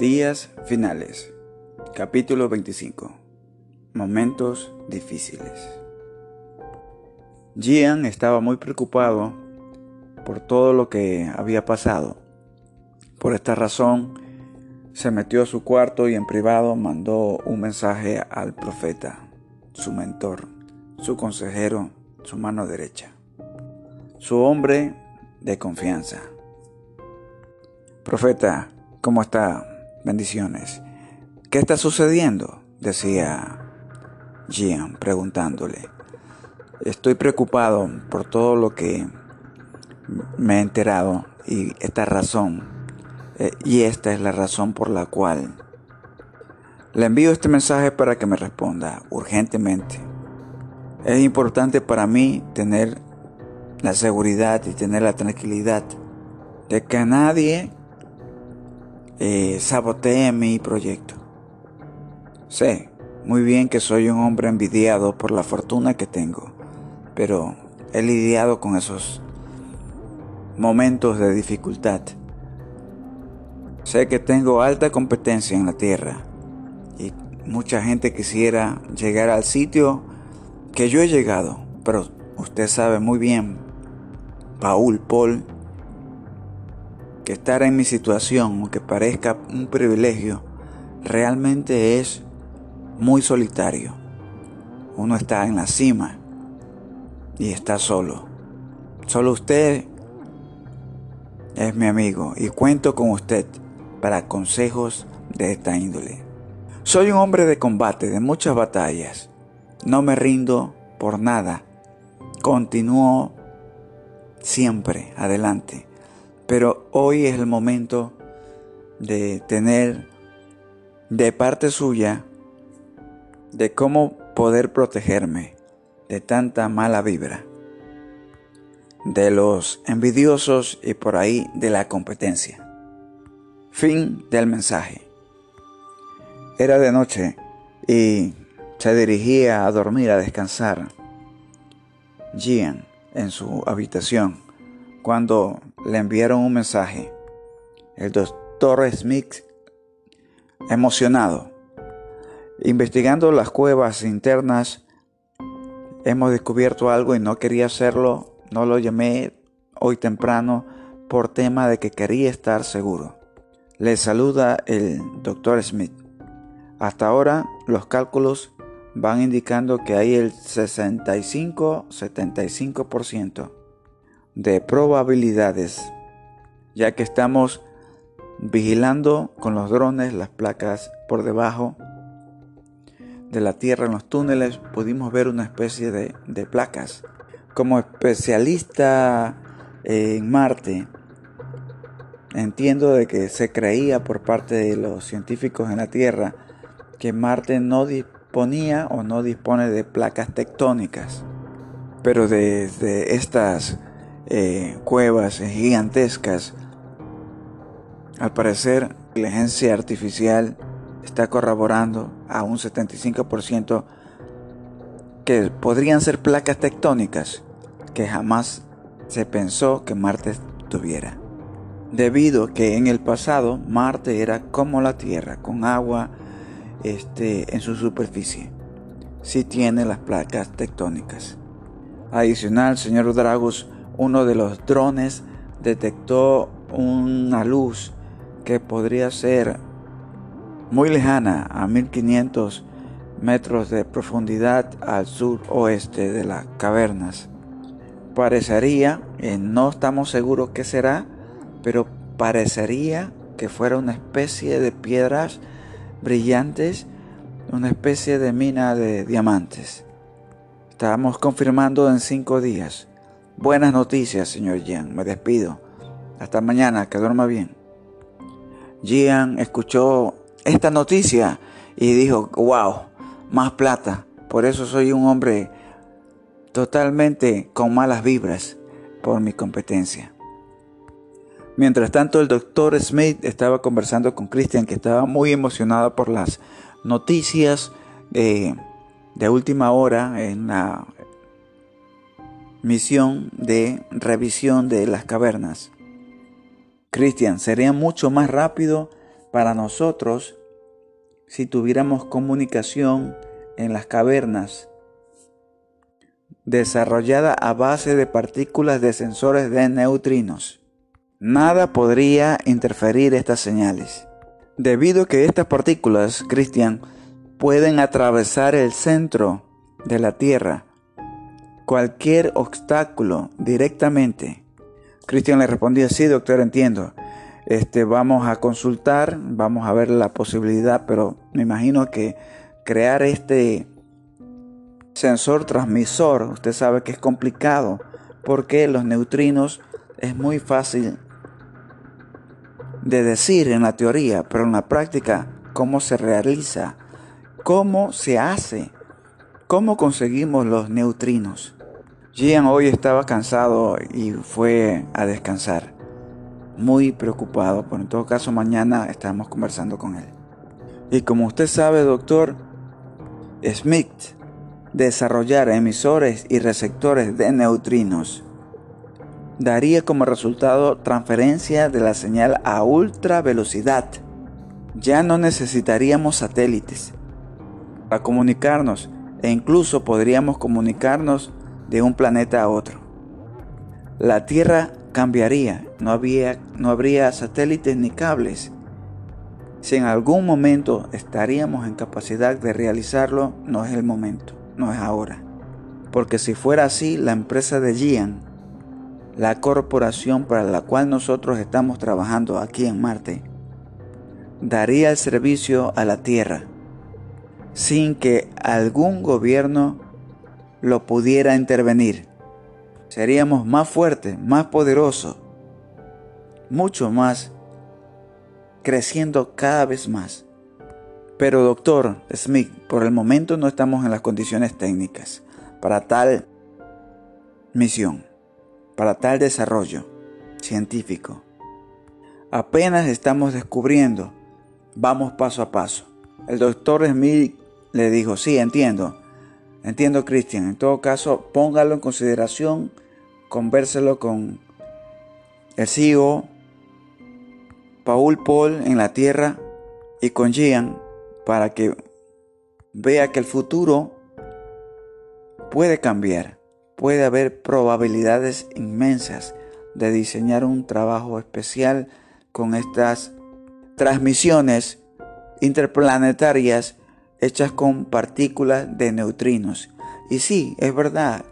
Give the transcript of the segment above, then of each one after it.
Días finales. Capítulo 25. Momentos difíciles. Gian estaba muy preocupado por todo lo que había pasado. Por esta razón, se metió a su cuarto y en privado mandó un mensaje al profeta, su mentor, su consejero, su mano derecha, su hombre de confianza. Profeta, ¿cómo está? Bendiciones. ¿Qué está sucediendo? decía Gian preguntándole. Estoy preocupado por todo lo que me he enterado y esta razón, eh, y esta es la razón por la cual le envío este mensaje para que me responda urgentemente. Es importante para mí tener la seguridad y tener la tranquilidad de que nadie eh, sabotee mi proyecto. Sé muy bien que soy un hombre envidiado por la fortuna que tengo, pero he lidiado con esos momentos de dificultad. Sé que tengo alta competencia en la tierra y mucha gente quisiera llegar al sitio que yo he llegado, pero usted sabe muy bien, Paul, Paul, estar en mi situación, aunque parezca un privilegio, realmente es muy solitario. Uno está en la cima y está solo. Solo usted es mi amigo y cuento con usted para consejos de esta índole. Soy un hombre de combate, de muchas batallas. No me rindo por nada. Continúo siempre adelante. Pero hoy es el momento de tener de parte suya de cómo poder protegerme de tanta mala vibra, de los envidiosos y por ahí de la competencia. Fin del mensaje. Era de noche y se dirigía a dormir, a descansar. Gian en su habitación cuando le enviaron un mensaje. El doctor Smith, emocionado, investigando las cuevas internas, hemos descubierto algo y no quería hacerlo, no lo llamé hoy temprano por tema de que quería estar seguro. Le saluda el doctor Smith. Hasta ahora los cálculos van indicando que hay el 65-75% de probabilidades, ya que estamos vigilando con los drones las placas por debajo de la Tierra en los túneles, pudimos ver una especie de, de placas. Como especialista en Marte, entiendo de que se creía por parte de los científicos en la Tierra que Marte no disponía o no dispone de placas tectónicas. Pero desde estas eh, cuevas gigantescas. Al parecer, la inteligencia artificial está corroborando a un 75% que podrían ser placas tectónicas que jamás se pensó que Marte tuviera. Debido que en el pasado Marte era como la Tierra, con agua este, en su superficie. Si tiene las placas tectónicas. Adicional, señor Dragos uno de los drones detectó una luz que podría ser muy lejana a 1500 metros de profundidad al sur oeste de las cavernas. Parecería, no estamos seguros qué será, pero parecería que fuera una especie de piedras brillantes, una especie de mina de diamantes. Estamos confirmando en cinco días. Buenas noticias, señor Jean. Me despido. Hasta mañana, que duerma bien. Jean escuchó esta noticia y dijo, wow, más plata. Por eso soy un hombre totalmente con malas vibras por mi competencia. Mientras tanto, el doctor Smith estaba conversando con Christian, que estaba muy emocionado por las noticias eh, de última hora en la misión de revisión de las cavernas. Cristian, sería mucho más rápido para nosotros si tuviéramos comunicación en las cavernas desarrollada a base de partículas de sensores de neutrinos. Nada podría interferir estas señales. Debido a que estas partículas, Cristian, pueden atravesar el centro de la Tierra, cualquier obstáculo directamente. Cristian le respondía, sí, doctor, entiendo. Este, vamos a consultar, vamos a ver la posibilidad, pero me imagino que crear este sensor transmisor, usted sabe que es complicado porque los neutrinos es muy fácil de decir en la teoría, pero en la práctica, ¿cómo se realiza? ¿Cómo se hace? ¿Cómo conseguimos los neutrinos? Gian hoy estaba cansado y fue a descansar, muy preocupado, pero en todo caso mañana estamos conversando con él. Y como usted sabe, doctor, Smith desarrollar emisores y receptores de neutrinos daría como resultado transferencia de la señal a ultra velocidad. Ya no necesitaríamos satélites para comunicarnos e incluso podríamos comunicarnos de un planeta a otro. La Tierra cambiaría, no, había, no habría satélites ni cables. Si en algún momento estaríamos en capacidad de realizarlo, no es el momento no es ahora. Porque si fuera así, la empresa de Gian, la corporación para la cual nosotros estamos trabajando aquí en Marte, daría el servicio a la Tierra sin que algún gobierno lo pudiera intervenir. Seríamos más fuertes, más poderosos, mucho más, creciendo cada vez más. Pero doctor Smith, por el momento no estamos en las condiciones técnicas para tal misión, para tal desarrollo científico. Apenas estamos descubriendo, vamos paso a paso. El doctor Smith le dijo, sí, entiendo, entiendo Cristian, en todo caso póngalo en consideración, convérselo con el CEO, Paul Paul en la Tierra y con Gian para que vea que el futuro puede cambiar. Puede haber probabilidades inmensas de diseñar un trabajo especial con estas transmisiones interplanetarias hechas con partículas de neutrinos. Y sí, es verdad,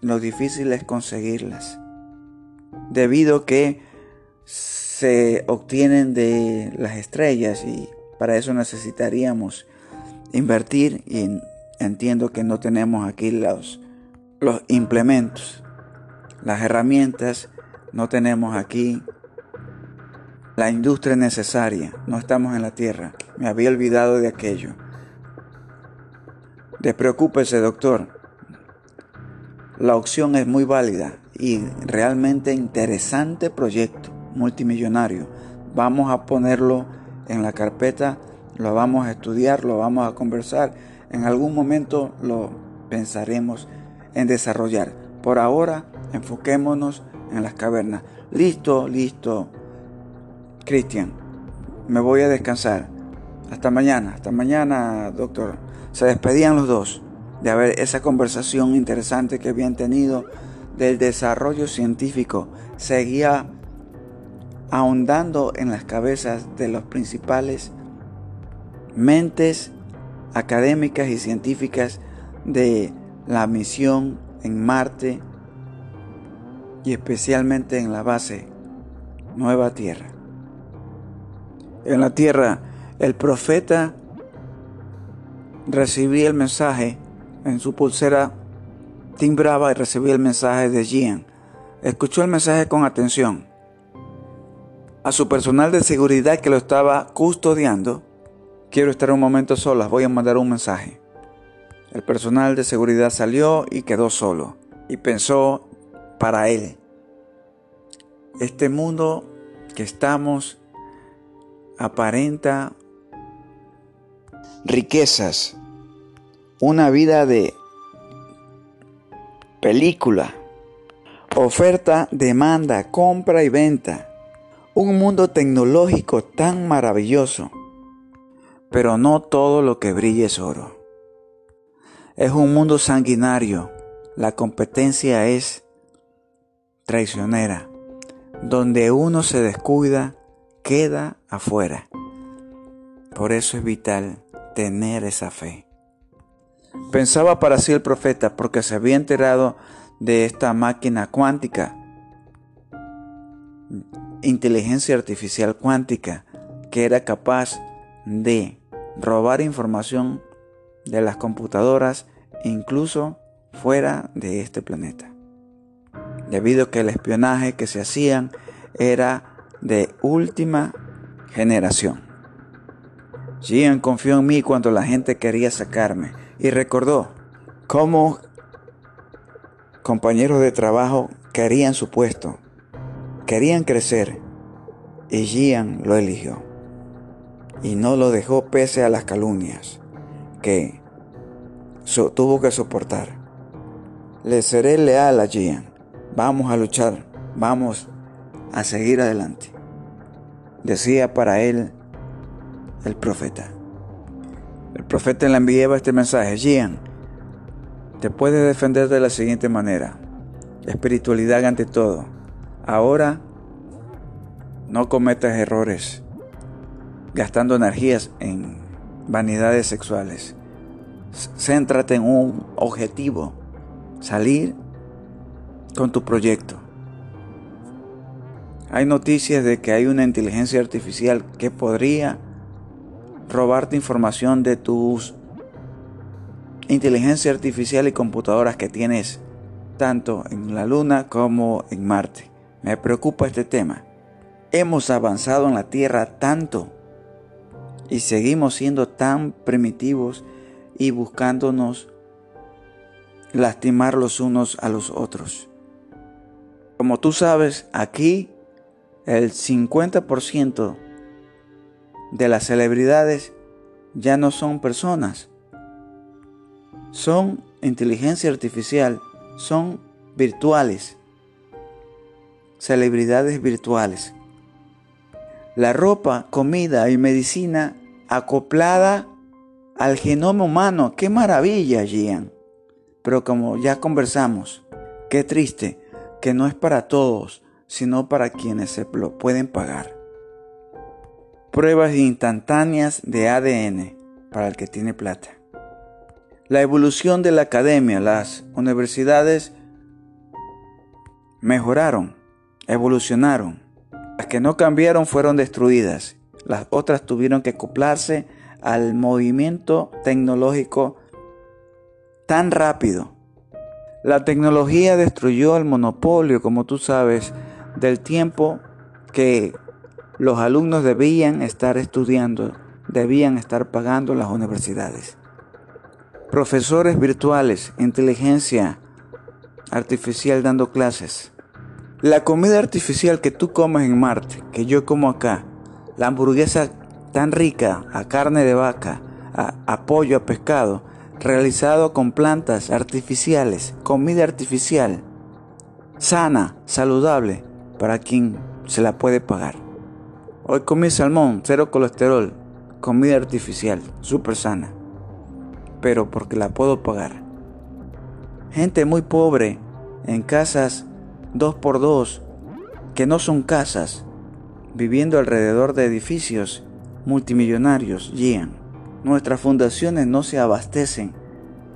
lo difícil es conseguirlas. Debido que se obtienen de las estrellas y para eso necesitaríamos invertir y entiendo que no tenemos aquí los, los implementos, las herramientas, no tenemos aquí la industria necesaria, no estamos en la tierra. Me había olvidado de aquello. Despreocúpese, doctor. La opción es muy válida y realmente interesante proyecto multimillonario. Vamos a ponerlo en la carpeta, lo vamos a estudiar, lo vamos a conversar. En algún momento lo pensaremos en desarrollar. Por ahora, enfoquémonos en las cavernas. Listo, listo. Cristian, me voy a descansar. Hasta mañana, hasta mañana, doctor. Se despedían los dos de haber esa conversación interesante que habían tenido del desarrollo científico. Seguía ahondando en las cabezas de los principales mentes académicas y científicas de la misión en Marte y especialmente en la base Nueva Tierra. En la Tierra, el profeta recibía el mensaje en su pulsera, timbraba y recibía el mensaje de Gian. Escuchó el mensaje con atención a su personal de seguridad que lo estaba custodiando, quiero estar un momento solas, voy a mandar un mensaje. El personal de seguridad salió y quedó solo y pensó para él, este mundo que estamos aparenta riquezas, una vida de película, oferta, demanda, compra y venta Un mundo tecnológico tan maravilloso, pero no todo lo que brilla es oro. Es un mundo sanguinario, la competencia es traicionera, donde uno se descuida, queda afuera. Por eso es vital tener esa fe. Pensaba para sí el profeta porque se había enterado de esta máquina cuántica, inteligencia artificial cuántica, que era capaz de robar información de las computadoras incluso fuera de este planeta. Debido a que el espionaje que se hacían era de última generación. Gian confió en mí cuando la gente quería sacarme y recordó cómo compañeros de trabajo querían su puesto, querían crecer y Gian lo eligió y no lo dejó pese a las calumnias que tuvo que soportar. Le seré leal a Gian. Vamos a luchar, vamos a seguir adelante. Decía para él el profeta. El profeta le enviaba este mensaje, Gian, te puedes defender de la siguiente manera. Espiritualidad ante todo. Ahora no cometas errores gastando energías en vanidades sexuales. Céntrate en un objetivo, salir con tu proyecto. Hay noticias de que hay una inteligencia artificial que podría robarte información de tus inteligencia artificial y computadoras que tienes tanto en la Luna como en Marte. Me preocupa este tema. Hemos avanzado en la Tierra tanto y seguimos siendo tan primitivos y buscándonos lastimar los unos a los otros. Como tú sabes, aquí el 50% de las celebridades ya no son personas, son inteligencia artificial, son virtuales, celebridades virtuales. La ropa, comida y medicina acoplada al genoma humano. ¡Qué maravilla, Gian! Pero como ya conversamos, qué triste que no es para todos, sino para quienes se lo pueden pagar. Pruebas instantáneas de ADN para el que tiene plata. La evolución de la academia, las universidades mejoraron, evolucionaron. Las que no cambiaron fueron destruidas. Las otras tuvieron que acoplarse al movimiento tecnológico tan rápido. La tecnología destruyó el monopolio, como tú sabes, del tiempo que los alumnos debían estar estudiando, debían estar pagando las universidades profesores virtuales, inteligencia artificial dando clases. La comida artificial que tú comes en Marte, que yo como acá, la hamburguesa tan rica a carne de vaca, a, pollo, a pescado, realizado con plantas artificiales, comida artificial, sana, saludable, para quien se la puede pagar. Hoy comí salmón, cero colesterol, comida artificial, súper sana pero porque la puedo pagar. Gente muy pobre en casas dos por dos, que no son casas, viviendo alrededor de edificios multimillonarios, guían. Nuestras fundaciones no se abastecen.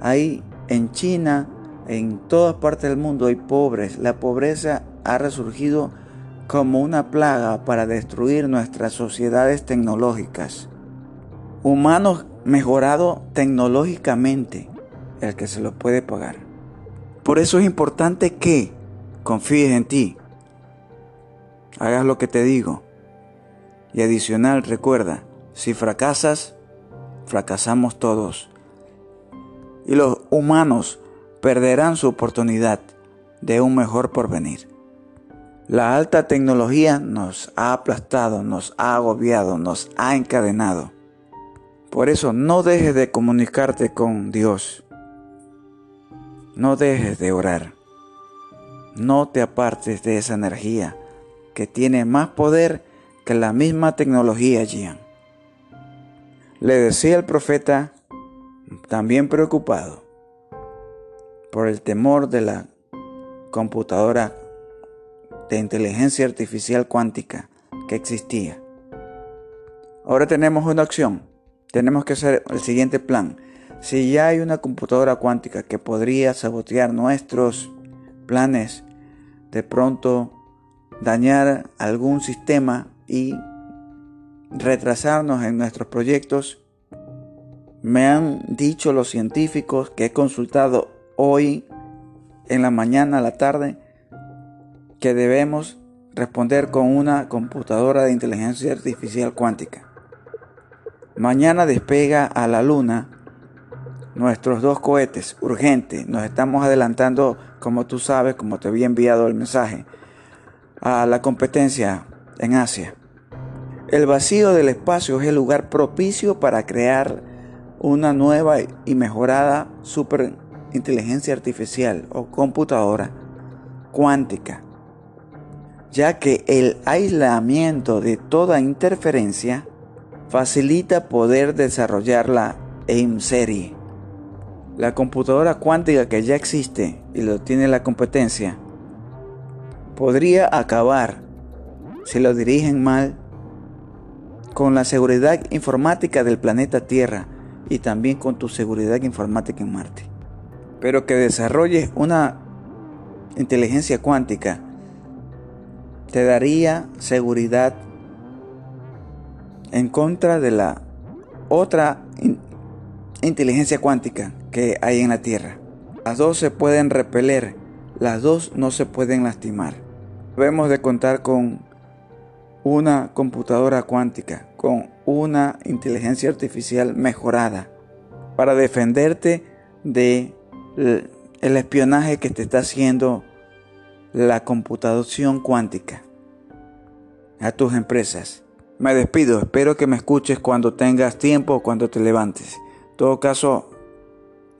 Hay en China, en todas partes del mundo hay pobres. La pobreza ha resurgido como una plaga para destruir nuestras sociedades tecnológicas. Humanos mejorado tecnológicamente el que se lo puede pagar. Por eso es importante que confíes en ti, hagas lo que te digo. Y adicional, recuerda, si fracasas, fracasamos todos. Y los humanos perderán su oportunidad de un mejor porvenir. La alta tecnología nos ha aplastado, nos ha agobiado, nos ha encadenado. Por eso no dejes de comunicarte con Dios. No dejes de orar. No te apartes de esa energía que tiene más poder que la misma tecnología, Gian. Le decía el profeta, también preocupado por el temor de la computadora de inteligencia artificial cuántica que existía. Ahora tenemos una opción. Tenemos que hacer el siguiente plan. Si ya hay una computadora cuántica que podría sabotear nuestros planes, de pronto dañar algún sistema y retrasarnos en nuestros proyectos, me han dicho los científicos que he consultado hoy en la mañana, a la tarde, que debemos responder con una computadora de inteligencia artificial cuántica. Mañana despega a la luna nuestros dos cohetes, urgente. Nos estamos adelantando, como tú sabes, como te había enviado el mensaje, a la competencia en Asia. El vacío del espacio es el lugar propicio para crear una nueva y mejorada superinteligencia artificial o computadora cuántica, ya que el aislamiento de toda interferencia facilita poder desarrollarla en serie. La computadora cuántica que ya existe y lo tiene la competencia podría acabar si lo dirigen mal con la seguridad informática del planeta Tierra y también con tu seguridad informática en Marte. Pero que desarrolles una inteligencia cuántica te daría seguridad en contra de la otra inteligencia cuántica que hay en la Tierra. Las dos se pueden repeler, las dos no se pueden lastimar. Debemos de contar con una computadora cuántica, con una inteligencia artificial mejorada para defenderte de el espionaje que te está haciendo la computación cuántica a tus empresas. Me despido, espero que me escuches cuando tengas tiempo o cuando te levantes. En todo caso,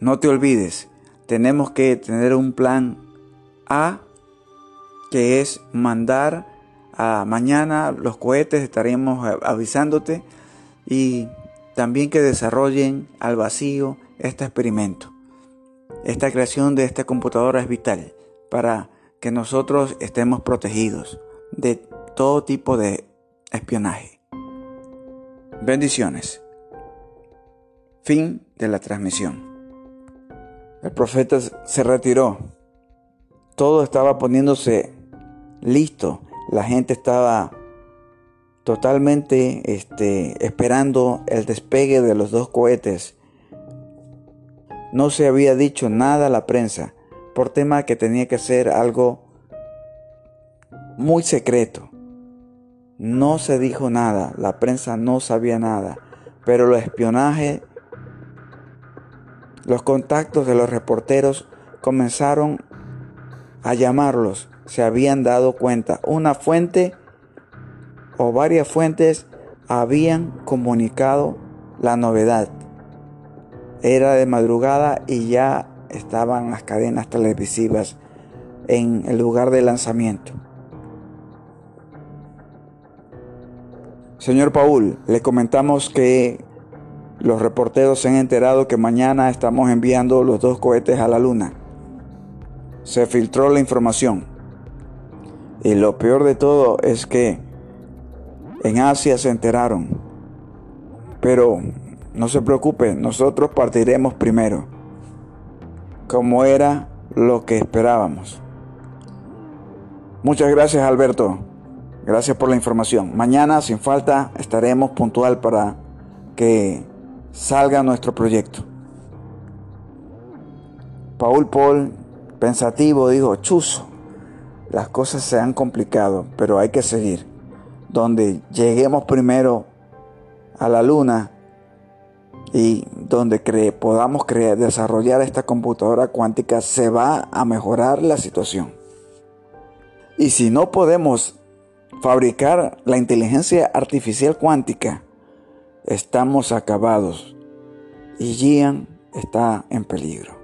no te olvides, tenemos que tener un plan A que es mandar mañana los cohetes estaremos avisándote y también que desarrollen al vacío este experimento. Esta creación de esta computadora es vital para que nosotros estemos protegidos de todo tipo de espionaje. Bendiciones. Fin de la transmisión. El profeta se retiró. Todo estaba poniéndose listo la gente estaba totalmente este, esperando el despegue de los dos cohetes. No se había dicho nada a la prensa por tema que tenía que ser algo muy secreto. No se dijo nada, la prensa no sabía nada, pero los espionaje, los contactos de los reporteros comenzaron a llamarlos se habían dado cuenta. Una fuente o varias fuentes habían comunicado la novedad. Era de madrugada y ya estaban las cadenas televisivas en el lugar de lanzamiento. Señor Paul, le comentamos que los reporteros se han enterado que mañana estamos enviando los dos cohetes a la luna. Se filtró la información. Y lo peor de todo es que en Asia se enteraron. Pero no se preocupe, nosotros partiremos primero, como era lo que esperábamos. Muchas gracias Alberto, gracias por la información. Mañana sin falta estaremos puntual para que salga nuestro proyecto. Paul Paul, pensativo, dijo, chuzo, las cosas se han complicado, pero hay que seguir. Donde lleguemos primero a la luna y donde podamos crear, desarrollar esta computadora cuántica, se va a mejorar la situación. Y si no podemos fabricar la inteligencia artificial cuántica, estamos acabados y Gian está en peligro.